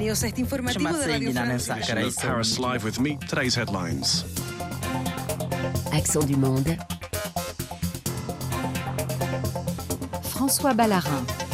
Bienvenidos a este informativo de Radio Francia. Paris Live with me. Today's headlines. Accent du monde. François Ballarin.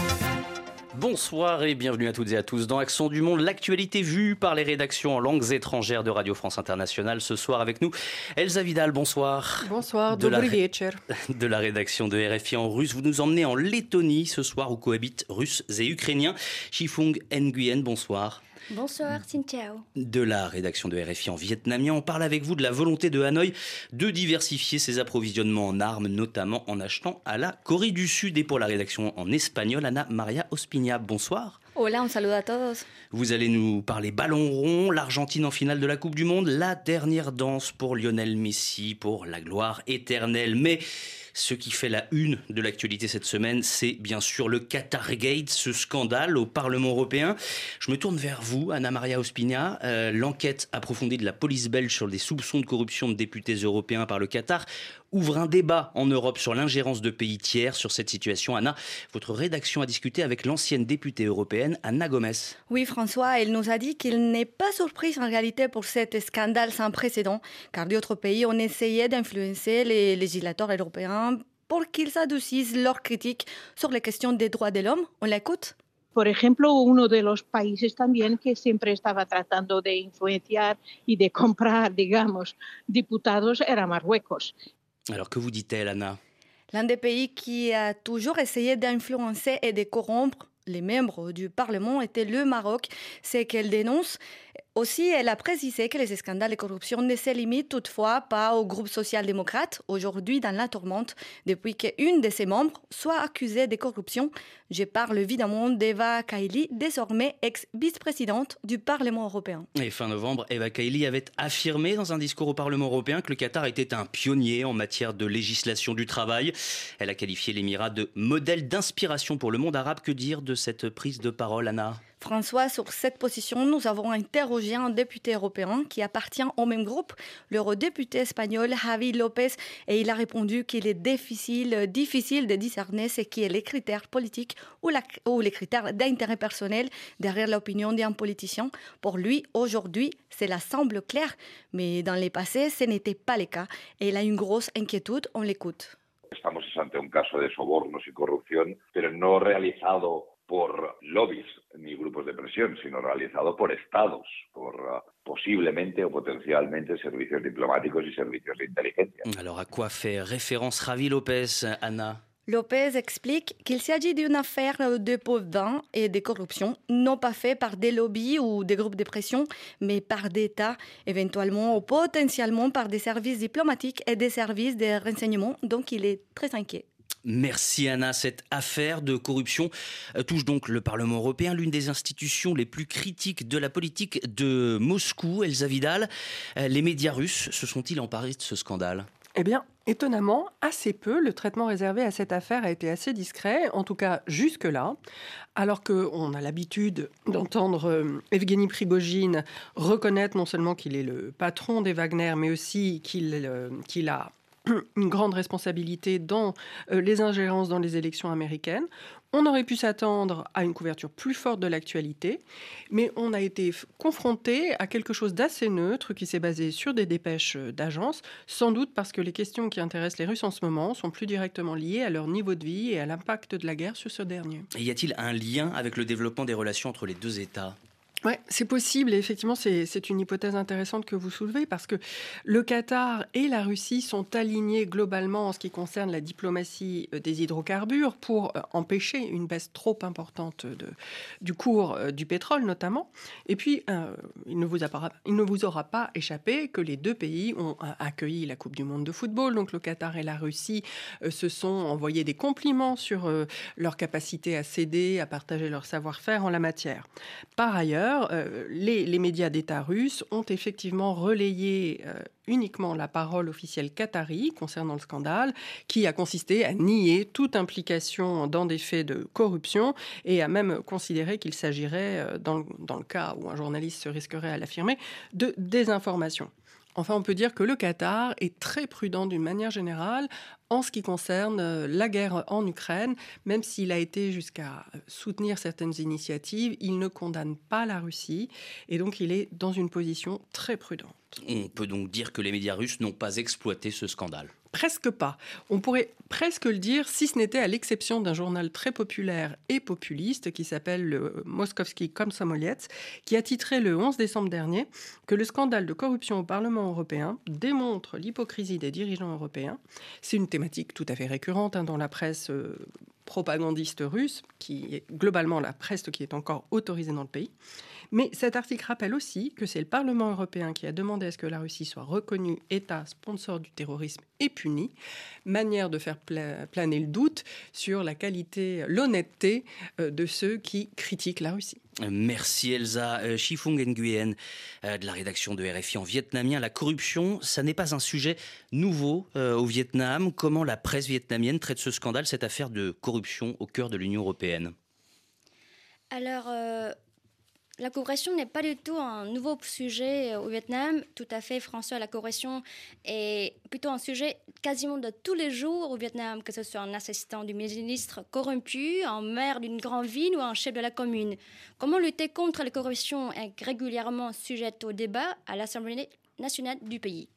Bonsoir et bienvenue à toutes et à tous dans Action du Monde, l'actualité vue par les rédactions en langues étrangères de Radio France Internationale. Ce soir avec nous, Elsa Vidal, bonsoir. Bonsoir, de la, de la rédaction de RFI en russe. Vous nous emmenez en Lettonie ce soir où cohabitent Russes et Ukrainiens. Chifung Nguyen, bonsoir. Bonsoir, Ciao. De la rédaction de RFI en vietnamien, on parle avec vous de la volonté de Hanoï de diversifier ses approvisionnements en armes, notamment en achetant à la Corée du Sud. Et pour la rédaction en espagnol, Anna Maria Ospina, bonsoir. Hola, un saludo a todos. Vous allez nous parler ballon rond, l'Argentine en finale de la Coupe du Monde, la dernière danse pour Lionel Messi, pour la gloire éternelle. Mais ce qui fait la une de l'actualité cette semaine, c'est bien sûr le Qatargate, ce scandale au Parlement européen. Je me tourne vers vous, Anna Maria Ospina. Euh, L'enquête approfondie de la police belge sur des soupçons de corruption de députés européens par le Qatar ouvre un débat en Europe sur l'ingérence de pays tiers sur cette situation. Anna, votre rédaction a discuté avec l'ancienne députée européenne Anna Gomez. Oui, François, elle nous a dit qu'il n'est pas surprise en réalité pour cet scandale sans précédent, car d'autres pays ont essayé d'influencer les législateurs européens pour qu'ils adoucissent leurs critiques sur les questions des droits de l'homme. On l'écoute por ejemplo, uno de los países también que siempre estaba tratando de influenciar y de comprar, digamos, diputados era Marruecos. Alors que vous dit-elle, Anna? L'un des pays qui a toujours essayé d'influencer et de corrompre les membres du Parlement était le Maroc, c'est qu'elle dénonce. Aussi, elle a précisé que les scandales de corruption ne se limitent toutefois pas au groupe social-démocrate, aujourd'hui dans la tourmente, depuis qu'une de ses membres soit accusée de corruption. Je parle évidemment d'Eva Kaili, désormais ex-vice-présidente du Parlement européen. Et fin novembre, Eva Kaili avait affirmé dans un discours au Parlement européen que le Qatar était un pionnier en matière de législation du travail. Elle a qualifié l'Émirat de modèle d'inspiration pour le monde arabe. Que dire de cette prise de parole, Anna? François, sur cette position, nous avons interrogé un député européen qui appartient au même groupe, l'eurodéputé espagnol Javi Lopez, et il a répondu qu'il est difficile, difficile de discerner ce qui est les critères politiques ou les critères d'intérêt personnel derrière l'opinion d'un politicien. Pour lui, aujourd'hui, cela semble clair, mais dans les passés, ce n'était pas le cas. Et il a une grosse inquiétude, on l'écoute. Estamos ante un caso de sobornos y corrupción, pero no realizado por lobbies ni grupos de presión, sino realizado por estados, por uh, posiblemente o potencialmente servicios diplomáticos y servicios de inteligencia. Alors à quoi fait référence Javi Lopez, Anna? Lopez explique qu'il s'agit d'une affaire de pauvres et de corruption, non pas fait par des lobbies ou des groupes de pression, mais par des États, éventuellement ou potentiellement par des services diplomatiques et des services de renseignement. Donc il est très inquiet. Merci Anna. Cette affaire de corruption euh, touche donc le Parlement européen, l'une des institutions les plus critiques de la politique de Moscou. Elsa Vidal, euh, les médias russes se sont-ils emparés de ce scandale? Eh bien, étonnamment, assez peu. Le traitement réservé à cette affaire a été assez discret, en tout cas jusque-là. Alors qu'on a l'habitude d'entendre euh, Evgeny Prigogine reconnaître non seulement qu'il est le patron des Wagner, mais aussi qu'il a une grande responsabilité dans euh, les ingérences dans les élections américaines. On aurait pu s'attendre à une couverture plus forte de l'actualité, mais on a été confronté à quelque chose d'assez neutre qui s'est basé sur des dépêches euh, d'agences, sans doute parce que les questions qui intéressent les Russes en ce moment sont plus directement liées à leur niveau de vie et à l'impact de la guerre sur ce dernier. Y a-t-il un lien avec le développement des relations entre les deux États? Oui, c'est possible et effectivement c'est une hypothèse intéressante que vous soulevez parce que le Qatar et la Russie sont alignés globalement en ce qui concerne la diplomatie euh, des hydrocarbures pour euh, empêcher une baisse trop importante de, du cours euh, du pétrole notamment. Et puis il, ne vous il ne vous aura pas échappé que les deux pays ont accueilli la Coupe du Monde de football, donc le Qatar et la Russie se sont envoyés des compliments sur leur capacité à céder, à partager leur savoir-faire en la matière. Par ailleurs, euh, les, médias d'État russes ont effectivement relayé euh, uniquement la parole officielle qatari concernant le scandale, qui a consisté à nier toute implication dans des faits de corruption et à même considérer qu'il s'agirait, euh, dans le cas où un journaliste se risquerait à l'affirmer, de désinformation. Enfin, on peut dire que le Qatar est très prudent d'une manière générale en ce qui concerne euh, la guerre en Ukraine, même s'il a été jusqu'à soutenir certaines initiatives, il ne condamne pas la Russie et donc il est dans une position très prudente. On peut donc dire que les médias russes n'ont pas exploité ce scandale. Presque pas. On pourrait presque le dire si ce n'était à l'exception d'un journal très populaire et populiste qui s'appelle le Moskovski Komsomolets, qui a titré le 11 décembre dernier que le scandale de corruption au Parlement européen démontre l'hypocrisie des dirigeants européens. C'est une thématique tout à fait récurrente hein, dans la presse euh, propagandiste russe, qui est globalement la presse qui est encore autorisée dans le pays. Mais cet article rappelle aussi que c'est le Parlement européen qui a demandé à ce que la Russie soit reconnue État sponsor du terrorisme et punie, manière de faire planer le doute sur la qualité, l'honnêteté euh, de ceux qui critiquent la Russie. Merci Elsa Chifung euh, Nguyen euh, de la rédaction de RFI en vietnamien. La corruption, ça n'est pas un sujet nouveau au Vietnam. Comment la presse vietnamienne traite ce scandale, cette affaire de corruption au cœur de l'Union européenne? Alors, la corruption n'est pas du tout un nouveau sujet au Vietnam. Tout à fait, François, la corruption est plutôt un sujet quasiment de tous les jours au Vietnam, que ce soit un assistant du ministre corrompu, un maire d'une grande ville ou un chef de la commune. Comment lutter contre la corruption est régulièrement sujette au débat à l'Assemblée nationale du pays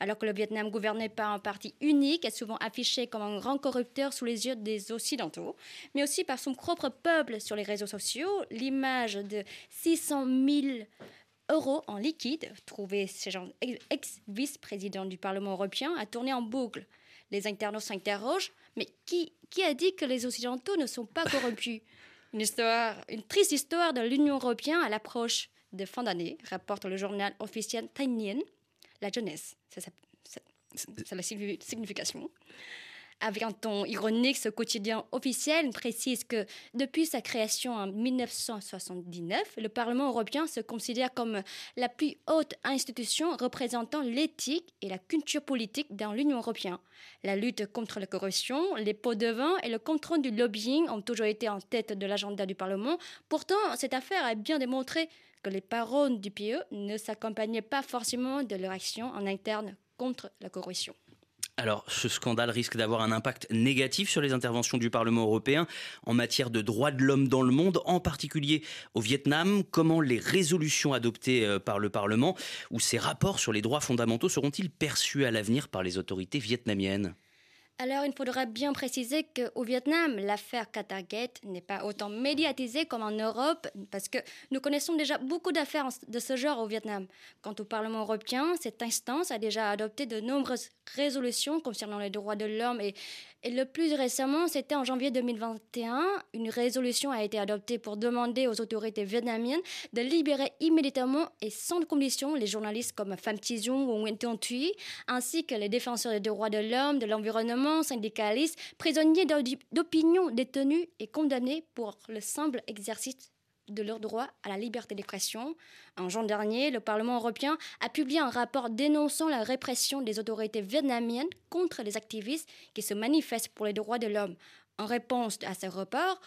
alors que le Vietnam gouverné par un parti unique est souvent affiché comme un grand corrupteur sous les yeux des Occidentaux, mais aussi par son propre peuple sur les réseaux sociaux, l'image de 600 000 euros en liquide, trouvé chez un ex-vice-président du Parlement européen, a tourné en boucle. Les internautes s'interrogent, mais qui, qui a dit que les Occidentaux ne sont pas corrompus? Une, histoire, une triste histoire de l'Union européenne à l'approche de fin d'année, rapporte le journal officiel Thaïlien la jeunesse. C'est la signification. Avec un ton ironique, ce quotidien officiel précise que depuis sa création en 1979, le Parlement européen se considère comme la plus haute institution représentant l'éthique et la culture politique dans l'Union européenne. La lutte contre la corruption, les pots de vin et le contrôle du lobbying ont toujours été en tête de l'agenda du Parlement. Pourtant, cette affaire a bien démontré que les paroles du PE ne s'accompagnaient pas forcément de leur action en interne contre la corruption. Alors, ce scandale risque d'avoir un impact négatif sur les interventions du Parlement européen en matière de droits de l'homme dans le monde, en particulier au Vietnam. Comment les résolutions adoptées euh, par le Parlement ou ces rapports sur les droits fondamentaux seront-ils perçus à l'avenir par les autorités vietnamiennes? Alors, il faudra bien préciser qu'au Vietnam, l'affaire Qatargate n'est pas autant médiatisée comme en Europe, parce que nous connaissons déjà beaucoup d'affaires de ce genre au Vietnam. Quant au Parlement européen, cette instance a déjà adopté de nombreuses résolutions concernant les droits de l'homme et le plus récemment, c'était en janvier 2021, une résolution a été adoptée pour demander aux autorités vietnamiennes de libérer immédiatement et sans condition les journalistes comme Pham Thi-Dung ou Nguyen Tuong Thuy, ainsi que les défenseurs des droits de l'homme, de l'environnement, syndicalistes, prisonniers d'opinion détenus et condamnés pour le simple exercice de leur droit à la liberté d'expression. En juin dernier, le Parlement européen a publié un rapport dénonçant la répression des autorités vietnamiennes contre les activistes qui se manifestent pour les droits de l'homme. En réponse à ce rapport,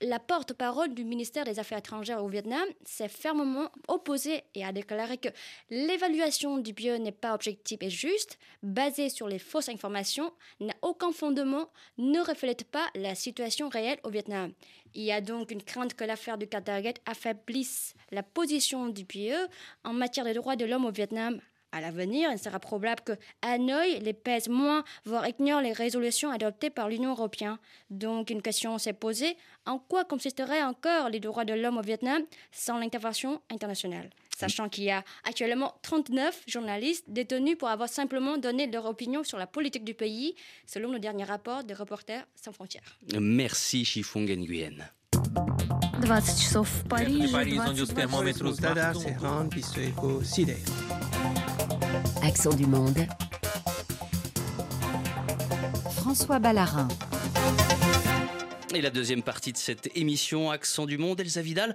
la porte-parole du ministère des Affaires étrangères au Vietnam s'est fermement opposée et a déclaré que l'évaluation du bio n'est pas objective et juste, basée sur les fausses informations, n'a aucun fondement, ne reflète pas la situation réelle au Vietnam. Il y a donc une crainte que l'affaire du Qatargate affaiblisse la position du PIE en matière des droits de l'homme au Vietnam. À l'avenir, il sera probable que Hanoï les pèse moins, voire ignore les résolutions adoptées par l'Union européenne. Donc une question s'est posée en quoi consisteraient encore les droits de l'homme au Vietnam sans l'intervention internationale Sachant qu'il y a actuellement 39 journalistes détenus pour avoir simplement donné leur opinion sur la politique du pays, selon le dernier rapport de Reporters sans frontières. Merci Chifong Nguyen. 20 часов в Париже. Accent du monde. François Ballarin. Et la deuxième partie de cette émission, Accent du Monde, Elsa Vidal,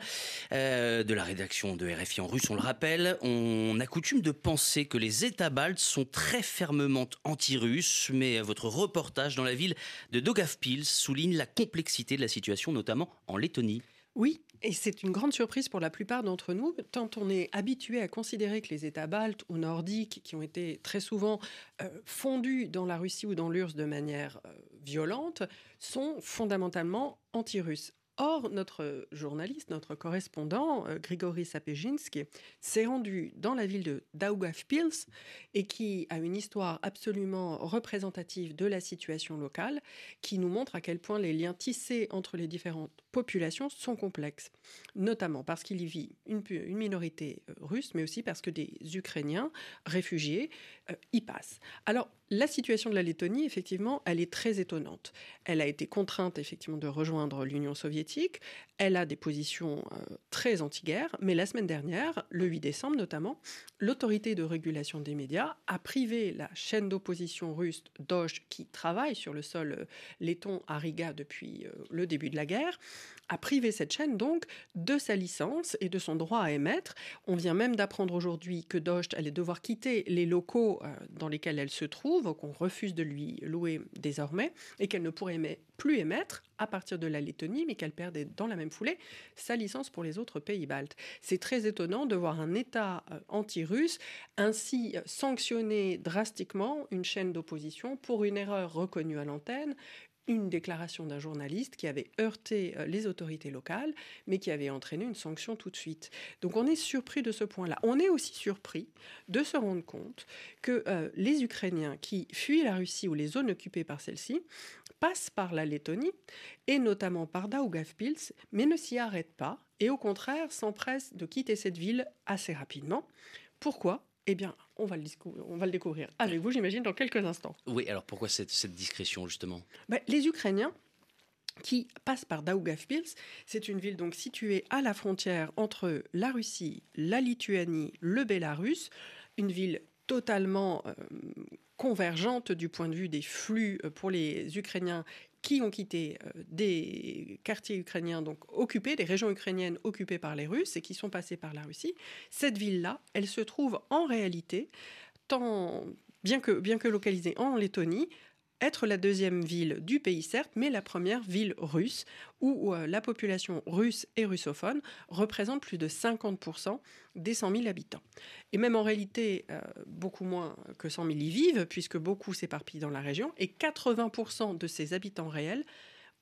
euh, de la rédaction de RFI en russe, on le rappelle, on a coutume de penser que les États baltes sont très fermement anti-russes, mais votre reportage dans la ville de Daugavpils souligne la complexité de la situation, notamment en Lettonie. Oui, et c'est une grande surprise pour la plupart d'entre nous, tant on est habitué à considérer que les États baltes ou nordiques, qui ont été très souvent euh, fondus dans la Russie ou dans l'URSS de manière euh, violente, sont fondamentalement anti-russes. Or, notre journaliste, notre correspondant, euh, Grigory Sapejinski, s'est rendu dans la ville de Daugavpils et qui a une histoire absolument représentative de la situation locale, qui nous montre à quel point les liens tissés entre les différentes populations sont complexes, notamment parce qu'il y vit une, minorité euh, russe, mais aussi parce que des Ukrainiens réfugiés euh, y passent. Alors, la situation de la Lettonie, effectivement, elle est très étonnante. Elle a été contrainte, effectivement, de rejoindre l'Union soviétique. Elle a des positions euh, très anti-guerre. Mais la semaine dernière, le 8 décembre notamment, l'autorité de régulation des médias a privé la chaîne d'opposition russe Doge, qui travaille sur le sol euh, à Riga depuis euh, le début de la guerre, a privé cette chaîne donc de sa licence et de son droit à émettre. On vient même d'apprendre aujourd'hui que Doge allait devoir quitter les locaux dans lesquels elle se trouve qu'on refuse de lui louer désormais, et qu'elle ne pourrait plus émettre à partir de la Lettonie, mais qu'elle perdait dans la même foulée sa licence pour les autres pays baltes. C'est très étonnant de voir un État euh, anti-russe ainsi sanctionner drastiquement une chaîne d'opposition pour une erreur reconnue à l'antenne, une déclaration d'un journaliste qui avait heurté euh, les autorités locales, mais qui avait entraîné une sanction tout de suite. Donc on est surpris de ce point-là. On est aussi surpris de se rendre compte que euh, les Ukrainiens qui fuient la Russie ou les zones occupées par celle-ci passent par la Lettonie, et notamment par Daugavpils, mais ne s'y arrêtent pas, et au contraire s'empressent de quitter cette ville assez rapidement. Pourquoi? Eh bien, on va, le on va le découvrir avec vous, j'imagine, dans quelques instants. Oui, alors pourquoi cette, discrétion, justement? Ben, Les Ukrainiens qui passent par Daugavpils. C'est une ville donc située à la frontière entre la Russie, la Lituanie, le Bélarus, une ville totalement euh, convergente du point de vue des flux euh, pour les Ukrainiens qui ont quitté euh, des quartiers ukrainiens donc occupés, des régions ukrainiennes occupées par les Russes et qui sont passés par la Russie. Cette ville-là, elle se trouve en réalité, bien, que, bien que localisée en Lettonie, être la deuxième ville du pays, certes, mais la première ville russe, où euh, la population russe et russophone représente plus de 50% des 100 000 habitants. Et même en réalité, euh, beaucoup moins que 100 000 y vivent, puisque beaucoup s'éparpillent dans la région, et 80% de ces habitants réels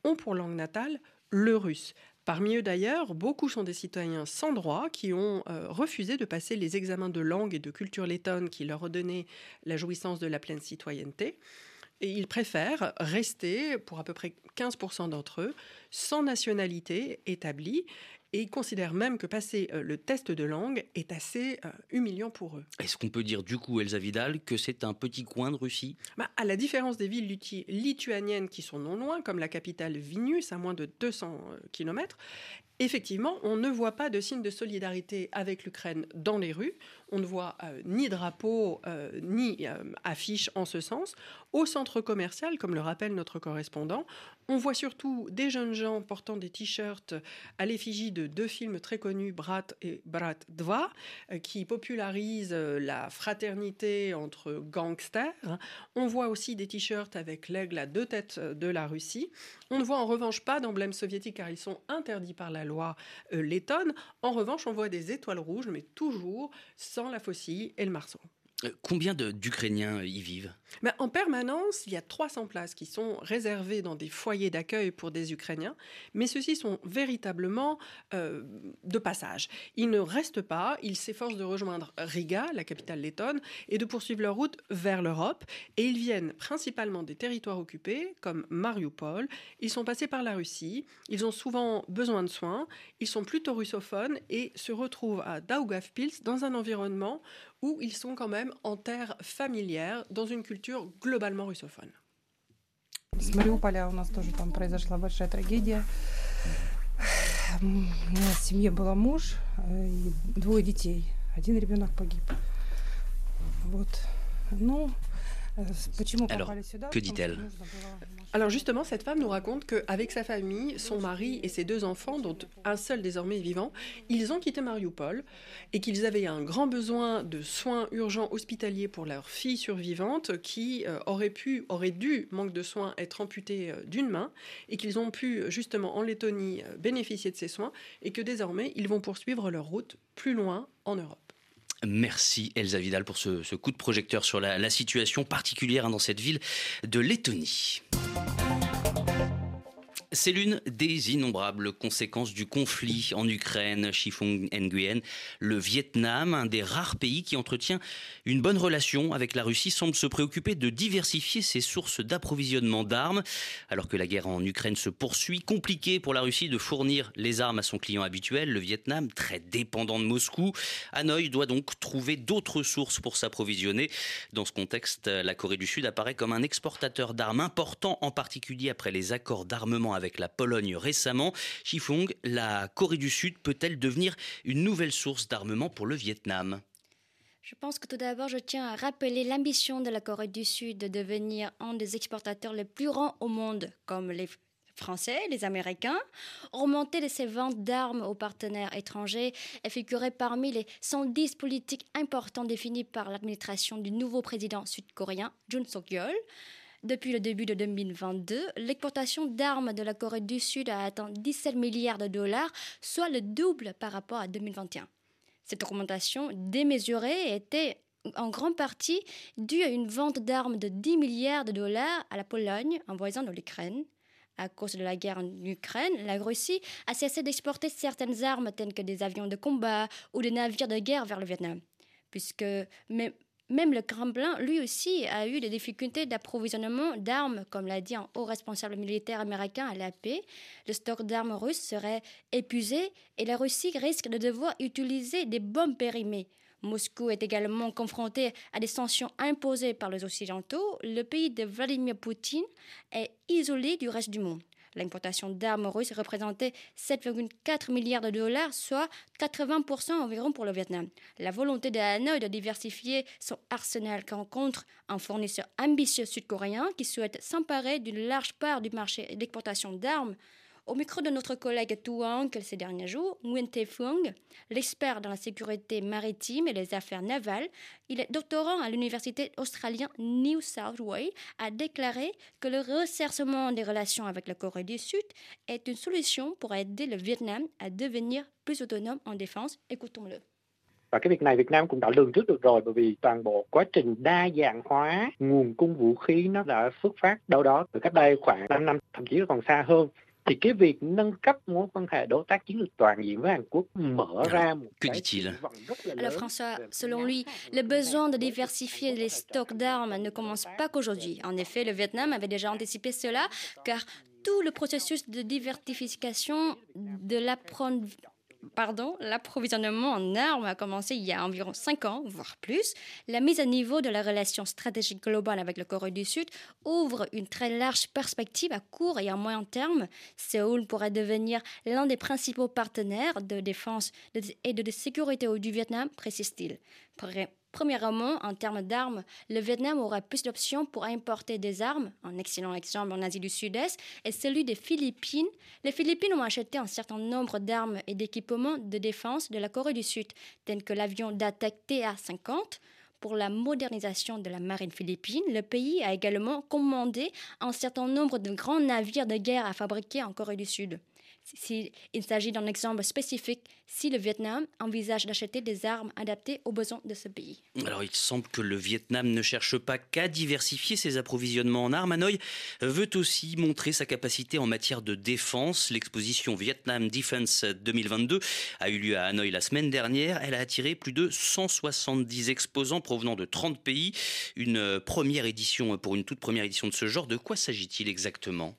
ont pour langue natale le russe. Parmi eux d'ailleurs, beaucoup sont des citoyens sans droit qui ont euh, refusé de passer les examens de langue et de culture lettonne qui leur redonnaient la jouissance de la pleine citoyenneté. Et ils préfèrent rester, pour à peu près 15% d'entre eux, sans nationalité établie. Et ils considèrent même que passer euh, le test de langue est assez euh, humiliant pour eux. Est-ce qu'on peut dire du coup, Elsa Vidal, que c'est un petit coin de Russie? Bah, À la différence des villes lituaniennes qui sont non loin, comme la capitale Vilnius, à moins de 200 euh, km, effectivement, on ne voit pas de signe de solidarité avec l'Ukraine dans les rues. On ne voit euh, ni drapeau euh, ni euh, affiche en ce sens. Au centre commercial, comme le rappelle notre correspondant, on voit surtout des jeunes gens portant des t-shirts à l'effigie de deux films très connus, Brat et Brat 2, qui popularisent la fraternité entre gangsters. On voit aussi des t-shirts avec l'aigle à deux têtes de la Russie. On ne voit en revanche pas d'emblèmes soviétiques car ils sont interdits par la loi lettonne. En revanche, on voit des étoiles rouges, mais toujours sans la faucille et le marceau. Euh, combien d'Ukrainiens y vivent? En permanence, il y a 300 places qui sont réservées dans des foyers d'accueil pour des Ukrainiens, mais ceux-ci sont véritablement euh, de passage. Ils ne restent pas, ils s'efforcent de rejoindre Riga, la capitale lettonne, et de poursuivre leur route vers l'Europe, et ils viennent principalement des territoires occupés, comme Mariupol. Ils sont passés par la Russie, ils ont souvent besoin de soins, ils sont plutôt russophones et se retrouvent à Daugavpils dans un environnement où ils sont quand même en terre familière, dans une culture globalement russophone. С Мариуполя у нас тоже там произошла большая трагедия. У меня в семье был муж и двое детей. Один ребенок погиб. Вот. Ну, alors, que dit-elle Alors justement, cette femme nous raconte qu'avec sa famille, son mari et ses deux enfants, dont un seul désormais est vivant, ils ont quitté Mariupol et qu'ils avaient un grand besoin de soins urgents hospitaliers pour leur fille survivante qui euh, aurait pu, aurait dû, manque de soins, être amputée euh, d'une main et qu'ils ont pu justement en Lettonie euh, bénéficier de ces soins et que désormais ils vont poursuivre leur route plus loin en Europe. Merci Elsa Vidal pour ce, coup de projecteur sur la, situation particulière hein, dans cette ville de Lettonie. C'est l'une des innombrables conséquences du conflit en Ukraine, Chifong Nguyen. Le Vietnam, un des rares pays qui entretient une bonne relation avec la Russie, semble se préoccuper de diversifier ses sources d'approvisionnement d'armes. Alors que la guerre en Ukraine se poursuit, compliqué pour la Russie de fournir les armes à son client habituel, le Vietnam, très dépendant de Moscou. Hanoï doit donc trouver d'autres sources pour s'approvisionner. Dans ce contexte, la Corée du Sud apparaît comme un exportateur d'armes important, en particulier après les accords d'armement avec la Pologne récemment. Chifong, la Corée du Sud peut-elle devenir une nouvelle source d'armement pour le Vietnam? Je pense que tout d'abord, je tiens à rappeler l'ambition de la Corée du Sud de devenir un des exportateurs les plus grands au monde, comme les Français, les Américains, remonter de ses ventes d'armes aux partenaires étrangers et figurer parmi les 110 politiques importants définies par l'administration du nouveau président sud-coréen, Jun Suk-yeol. Depuis le début de 2022, l'exportation d'armes de la Corée du Sud a atteint 17 milliards de dollars, soit le double par rapport à 2021. Cette augmentation démesurée était en grande partie due à une vente d'armes de 10 milliards de dollars à la Pologne, un voisin de l'Ukraine. À cause de la guerre en Ukraine, la Russie a cessé d'exporter certaines armes telles que des avions de combat ou des navires de guerre vers le Vietnam. Puisque même le Kremlin, lui aussi, a eu des difficultés d'approvisionnement d'armes, comme l'a dit un haut responsable militaire américain à la paix. Le stock d'armes russes serait épuisé et la Russie risque de devoir utiliser des bombes périmées. Moscou est également confronté à des sanctions imposées par les Occidentaux. Le pays de Vladimir Poutine est isolé du reste du monde. L'importation d'armes russes représentait 7,4 milliards de dollars, soit 80% environ pour le Vietnam. La volonté de Hanoï de diversifier son arsenal rencontre un fournisseur ambitieux sud-coréen qui souhaite s'emparer d'une large part du marché d'exportation d'armes au micro de notre collègue Tuang ces derniers jours, Nguyen Te Phuong, l'expert dans la sécurité maritime et les affaires navales, il est doctorant à l'université australienne New South Wales, a déclaré que le resserrement des relations avec la Corée du Sud est une solution pour aider le Vietnam à devenir plus autonome en défense. Écoutons-le. Và cái việc này Việt Nam cũng đã lường trước được rồi bởi vì toàn bộ quá trình đa dạng hóa nguồn cung vũ khí nó đã xuất phát đâu đó từ cách đây khoảng 5 năm, thậm chí còn xa hơn. Alors François, selon lui, le besoin de diversifier les stocks d'armes ne commence pas qu'aujourd'hui. En effet, le Vietnam avait déjà anticipé cela car tout le processus de diversification de l'apprentissage pardon, l'approvisionnement en armes a commencé il y a environ 5 ans, voire plus. La mise à niveau de la relation stratégique globale avec la Corée du Sud ouvre une très large perspective à court et à moyen terme. Séoul pourrait devenir l'un des principaux partenaires de défense et de sécurité du Vietnam, précise-t-il. Premièrement, en termes d'armes, le Vietnam aura plus d'options pour importer des armes. Un excellent exemple en Asie du Sud-Est est celui des Philippines. Les Philippines ont acheté un certain nombre d'armes et d'équipements de défense de la Corée du Sud, tels que l'avion d'attaque TA-50. Pour la modernisation de la marine philippine, le pays a également commandé un certain nombre de grands navires de guerre à fabriquer en Corée du Sud il s'agit d'un exemple spécifique si le Vietnam envisage d'acheter des armes adaptées aux besoins de ce pays. Alors il semble que le Vietnam ne cherche pas qu'à diversifier ses approvisionnements en armes. Hanoï veut aussi montrer sa capacité en matière de défense. L'exposition Vietnam Defense 2022 a eu lieu à Hanoï la semaine dernière. Elle a attiré plus de 170 exposants provenant de 30 pays. Une première édition pour une toute première édition de ce genre. De quoi s'agit-il exactement?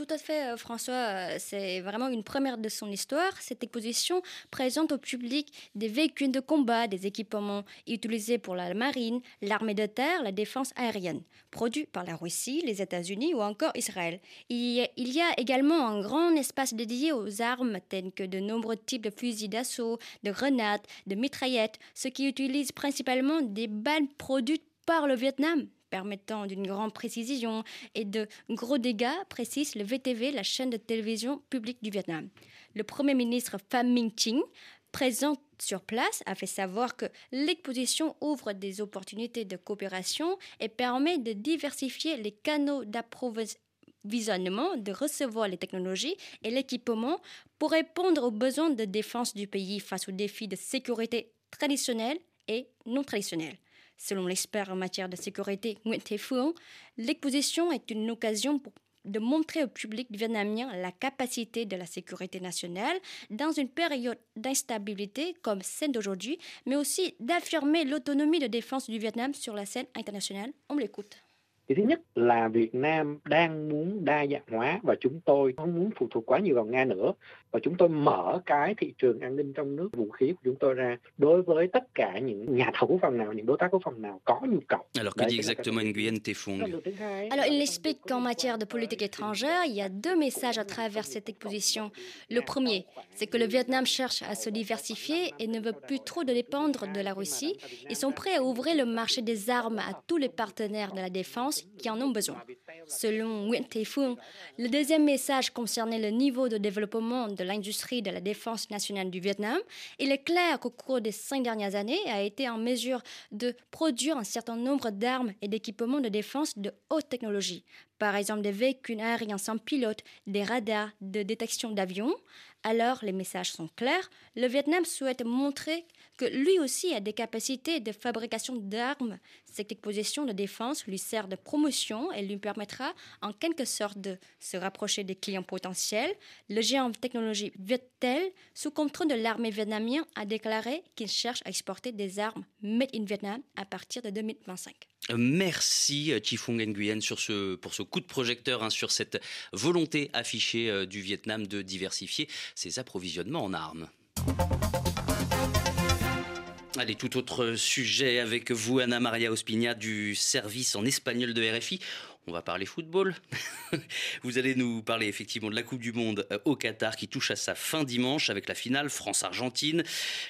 Tout à fait, euh, François. Euh, c'est vraiment une première de son histoire. Cette exposition présente au public des véhicules de combat, des équipements utilisés pour la marine, l'armée de terre, la défense aérienne, produits par la Russie, les États-Unis ou encore Israël. Il y a également un grand espace dédié aux armes, telles que de nombreux types de fusils d'assaut, de grenades, de mitraillettes, ce qui utilise principalement des balles produites par le Vietnam permettant d'une grande précision et de gros dégâts, précise le VTV, la chaîne de télévision publique du Vietnam. Le Premier ministre Pham Minh Chinh, présent sur place, a fait savoir que l'exposition ouvre des opportunités de coopération et permet de diversifier les canaux d'approvisionnement, de recevoir les technologies et l'équipement pour répondre aux besoins de défense du pays face aux défis de sécurité traditionnels et non traditionnels. Selon l'expert en matière de sécurité Nguyen Phương, l'exposition est une occasion de montrer au public vietnamien la capacité de la sécurité nationale dans une période d'instabilité comme celle d'aujourd'hui, mais aussi d'affirmer l'autonomie de défense du Vietnam sur la scène internationale. On l'écoute. Thì thứ nhất là Việt Nam đang muốn đa dạng hóa và chúng tôi không muốn phụ thuộc quá nhiều vào Nga nữa và chúng tôi mở cái thị trường an ninh trong nước vũ khí của chúng tôi ra đối với tất cả những nhà thầu quốc phòng nào, những đối tác quốc phòng nào có nhu cầu. Alors que dit exactement Nguyen Phong Alors il explique qu'en matière de politique étrangère, il y a deux messages à travers cette exposition. Le premier, c'est que le Vietnam cherche à se diversifier et ne veut plus trop de dépendre de la Russie. Ils sont prêts à ouvrir le marché des armes à tous les partenaires de la défense qui en ont besoin. Selon Nguyen Phương, le deuxième message concernait le niveau de développement de l'industrie de la défense nationale du Vietnam. Il est clair qu'au cours des cinq dernières années, a été en mesure de produire un certain nombre d'armes et d'équipements de défense de haute technologie. Par exemple, des véhicules aériens sans pilote, des radars de détection d'avions. Alors, les messages sont clairs. Le Vietnam souhaite montrer que lui aussi a des capacités de fabrication d'armes. Cette exposition de défense lui sert de promotion et lui permettra en quelque sorte de se rapprocher des clients potentiels. Le géant technologie Viettel, sous contrôle de l'armée vietnamienne, a déclaré qu'il cherche à exporter des armes made in Vietnam à partir de 2025. Merci Chifung Nguyen sur ce, pour ce coup de projecteur hein, sur cette volonté affichée euh, du Vietnam de diversifier ses approvisionnements en armes. Allez, tout autre sujet avec vous, Anna Maria Ospina, du service en espagnol de RFI. On va parler football. Vous allez nous parler effectivement de la Coupe du Monde euh, au Qatar qui touche à sa fin dimanche avec la finale France-Argentine.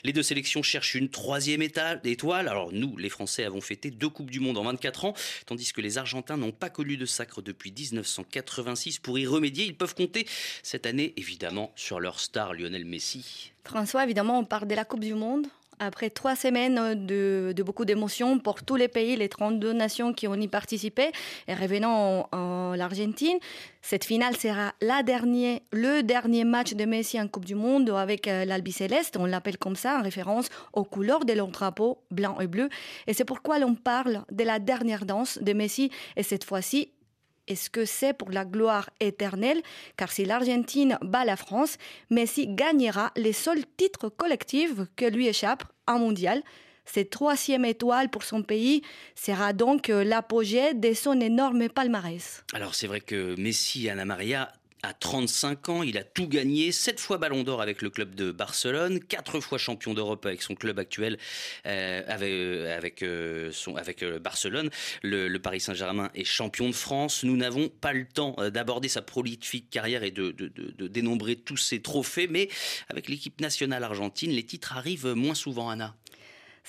Les deux sélections cherchent une troisième étoile. Alors nous, les Français, avons fêté deux Coupes du Monde en 24 ans, tandis que les Argentins n'ont pas connu de sacre depuis 1986. Pour y remédier, ils peuvent compter cette année évidemment sur leur star Lionel Messi. François, évidemment, on parle de la Coupe du Monde après trois semaines de, beaucoup d'émotions pour tous les pays, les 32 nations qui ont y participé, et revenant en, l'Argentine, cette finale sera le dernier match de Messi en Coupe du Monde avec euh, l'Albi-Céleste, on l'appelle comme ça, en référence aux couleurs de leur drapeau blanc et bleu. Et c'est pourquoi l'on parle de la dernière danse de Messi, et cette fois-ci, est-ce que c'est pour la gloire éternelle Car si l'Argentine bat la France, Messi gagnera les seuls titres collectifs que lui échappe en mondial. Cette troisième étoile pour son pays sera donc euh, l'apogée de son énorme palmarès. Alors c'est vrai que Messi et Anna Maria à 35 ans, il a tout gagné, 7 fois ballon d'or avec le club de Barcelone, 4 fois champion d'Europe avec son club actuel, euh, avec, euh, euh, Barcelone. Le, Paris Saint-Germain est champion de France. Nous n'avons pas le temps d'aborder sa prolifique carrière et de, dénombrer tous ses trophées, mais avec l'équipe nationale argentine, les titres arrivent moins souvent, Anna.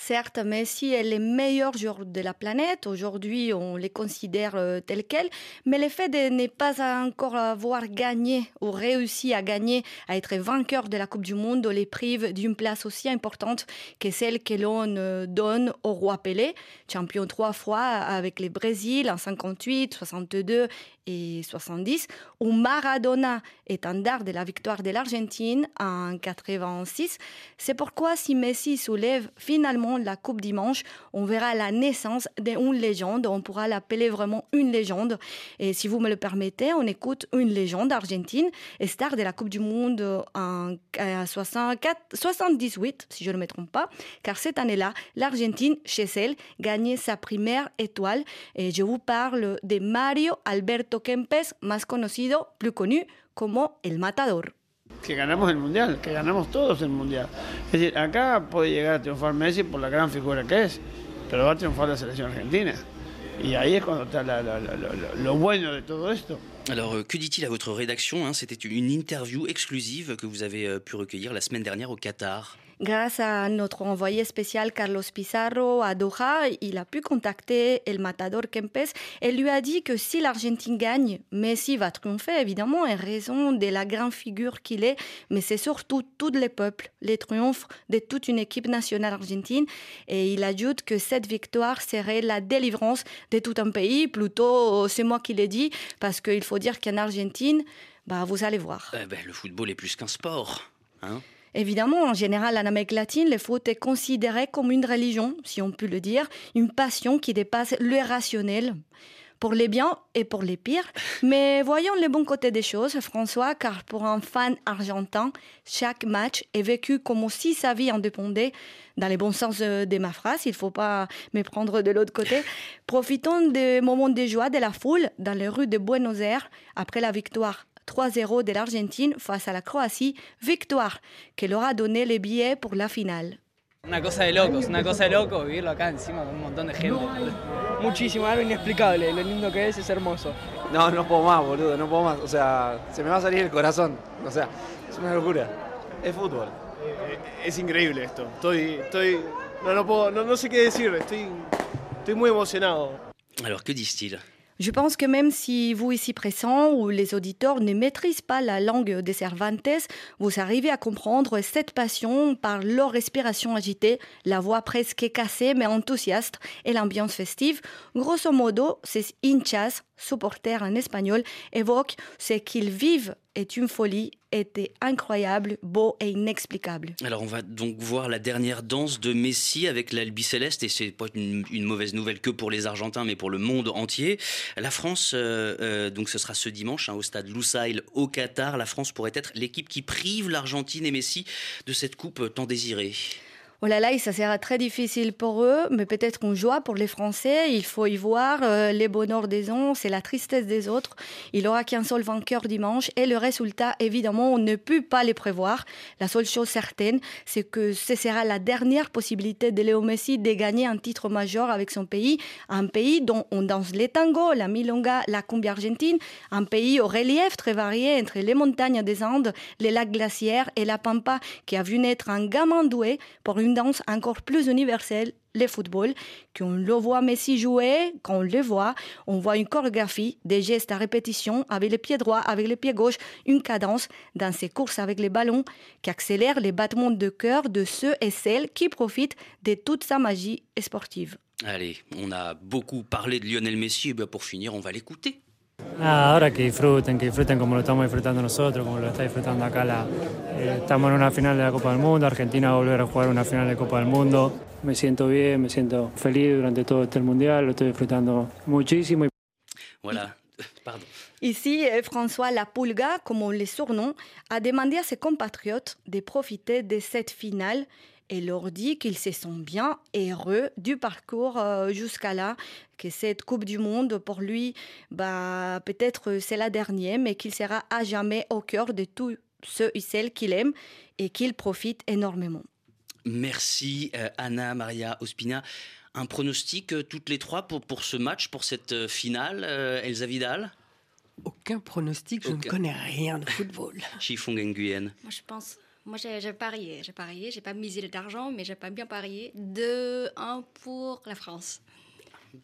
Certes, Messi est le meilleur joueur de la planète. Aujourd'hui, on les considère euh, tels quels. Mais le fait de ne pas encore avoir gagné ou réussi à gagner, à être vainqueur de la Coupe du Monde, les prive d'une place aussi importante que celle que l'on euh, donne au roi Pelé, champion trois fois avec le Brésil en 58, 62 et 70, ou Maradona, étendard de la victoire de l'Argentine en 86. C'est pourquoi si Messi soulève finalement la Coupe dimanche, on verra la naissance d'une légende, on pourra l'appeler vraiment une légende. Et si vous me le permettez, on écoute une légende argentine, et star de la Coupe du Monde en 64, 78, si je ne me trompe pas, car cette année-là, l'Argentine, chez elle, gagnait sa première étoile. Et je vous parle de Mario Alberto Kempes, más conocido, plus connu como el Matador. Que ganamos el Mundial, que ganamos todos el Mundial. Es decir, acá puede llegar a triunfar Messi por la gran figura que es, pero va a triunfar la selección argentina. Y ahí es cuando está la, la, la, lo bueno de todo esto. Alors, euh, que dit-il à votre rédaction hein? C'était une interview exclusive que vous avez euh, pu recueillir la semaine dernière au Qatar. Grâce à notre envoyé spécial Carlos Pizarro à Doha, il a pu contacter El Matador Kempes et lui a dit que si l'Argentine gagne, Messi va triompher évidemment en raison de la grande figure qu'il est, mais c'est surtout tous les peuples, les triomphes de toute une équipe nationale argentine. Et il ajoute que cette victoire serait la délivrance de tout un pays. Plutôt, c'est moi qui l'ai dit, parce qu'il faut dire qu'en Argentine, bah, vous allez voir. Eh ben, le football est plus qu'un sport. Hein Évidemment, en général, en Amérique latine, le foot est considéré comme une religion, si on peut le dire, une passion qui dépasse le rationnel, pour les biens et pour les pires. Mais voyons les bons côtés des choses, François, car pour un fan argentin, chaque match est vécu comme si sa vie en dépendait, dans les bons sens de ma phrase, il ne faut pas me prendre de l'autre côté. Profitons des moments de joie de la foule dans les rues de Buenos Aires après la victoire 3-0 de l'Argentine face à la Croatie, victoire que leur a donné les billets pour la finale. Una cosa de locos, una cosa de locos vivirlo acá encima con un montón de gente. Muchísimo, algo inexplicable, lo lindo que es, es hermoso. No, no puedo más, boludo, no puedo más. O sea, se me va a salir el corazón. O sea, es una locura. Es fútbol. Es increíble esto. Estoy, estoy, no, no puedo, no, no sé qué decir. Estoy, estoy muy emocionado. Alors, que disent-ils Je pense que même si vous ici présents ou les auditeurs ne maîtrisent pas la langue des Cervantes, vous arrivez à comprendre cette passion par leur respiration agitée, la voix presque cassée mais enthousiaste et l'ambiance festive. Grosso modo, ces hinchas, supporters en espagnol, évoquent ce qu'ils vivent est une folie, était incroyable, beau et inexplicable. Alors on va donc voir la dernière danse de Messi avec l'Albi Céleste et c'est pas une, mauvaise nouvelle que pour les Argentins mais pour le monde entier. La France, euh, euh, donc ce sera ce dimanche hein, au stade Lusail au Qatar. La France pourrait être l'équipe qui prive l'Argentine et Messi de cette coupe tant désirée. Oh là là, ça sera très difficile pour eux, mais peut-être qu'on joie pour les Français. Il faut y voir euh, les bonheurs des uns, c'est la tristesse des autres. Il aura qu'un seul vainqueur dimanche et le résultat, évidemment, on ne peut pas les prévoir. La seule chose certaine, c'est que ce sera la dernière possibilité de Léo Messi de gagner un titre majeur avec son pays, un pays dont on danse les tangos, la milonga, la cumbia argentine, un pays au relief très varié entre les montagnes des Andes, les lacs glaciaires et la pampa qui a vu naître un gamin doué pour une danse encore plus universelle, le football, qu'on le voit Messi jouer, quand on le voit, on voit une chorégraphie, des gestes à répétition avec les pieds droits, avec les pieds gauches, une cadence dans ses courses avec les ballons qui accélère les battements de cœur de ceux et celles qui profitent de toute sa magie sportive. Allez, on a beaucoup parlé de Lionel Messi, et bien pour finir, on va l'écouter. Ah, ahora que disfruten, que disfruten como lo estamos disfrutando nosotros, como lo está disfrutando acá. La, eh, estamos en una final de la Copa del Mundo, Argentina va a volver a jugar una final de Copa del Mundo. Me siento bien, me siento feliz durante todo este Mundial, lo estoy disfrutando muchísimo. Voilà. Pardon. Ici, François Lapulga, comme on les surnomme, a demandé à ses compatriotes de profiter de cette finale et leur dit qu'ils se sont bien heureux du parcours euh, jusqu'à là, que cette Coupe du Monde, pour lui, bah, peut-être c'est la dernière, mais qu'il sera à jamais au cœur de tous ceux et celles qu'il aime et qu'il profite énormément. Merci euh, Anna Maria Ospina. Un pronostic euh, toutes les trois pour, pour ce match, pour cette euh, finale, euh, Elsa Vidal? Aucun pronostic, je ne connais rien de football. Chiffon Nguyen. Moi, je pense. Moi, j'ai parié. J'ai parié. J'ai pas misé d'argent, mais j'ai pas bien parié. 2-1 pour la France.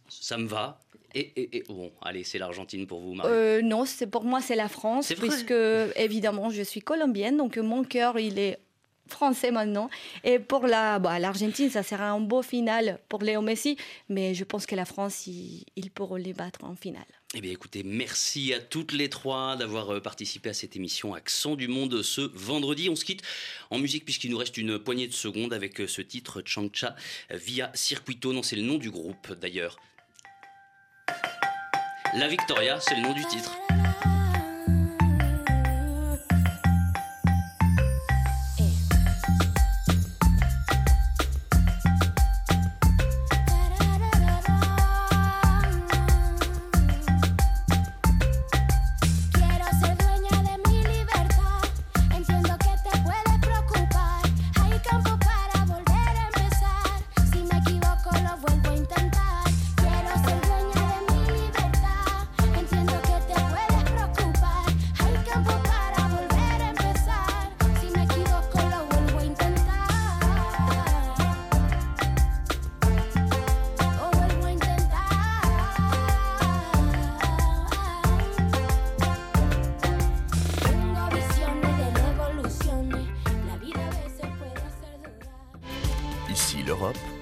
Ça me va. Et, et- et- bon, allez, c'est l'Argentine pour vous, Marie. Euh, non, c'est pour moi c'est la France, C'est vrai puisque évidemment je suis colombienne, donc mon cœur il est français maintenant. Et pour la, bah, l'Argentine, ça sera un beau final pour Léo Messi, mais je pense que la France, il, il pourra les battre en finale. Eh bien, écoutez, merci à toutes les trois d'avoir euh, participé à cette émission Accent du Monde ce vendredi. On se quitte en musique puisqu'il nous reste une poignée de secondes avec euh, ce titre Changcha euh, via Circuito. Non, c'est le nom du groupe d'ailleurs. La Victoria, c'est le nom du titre.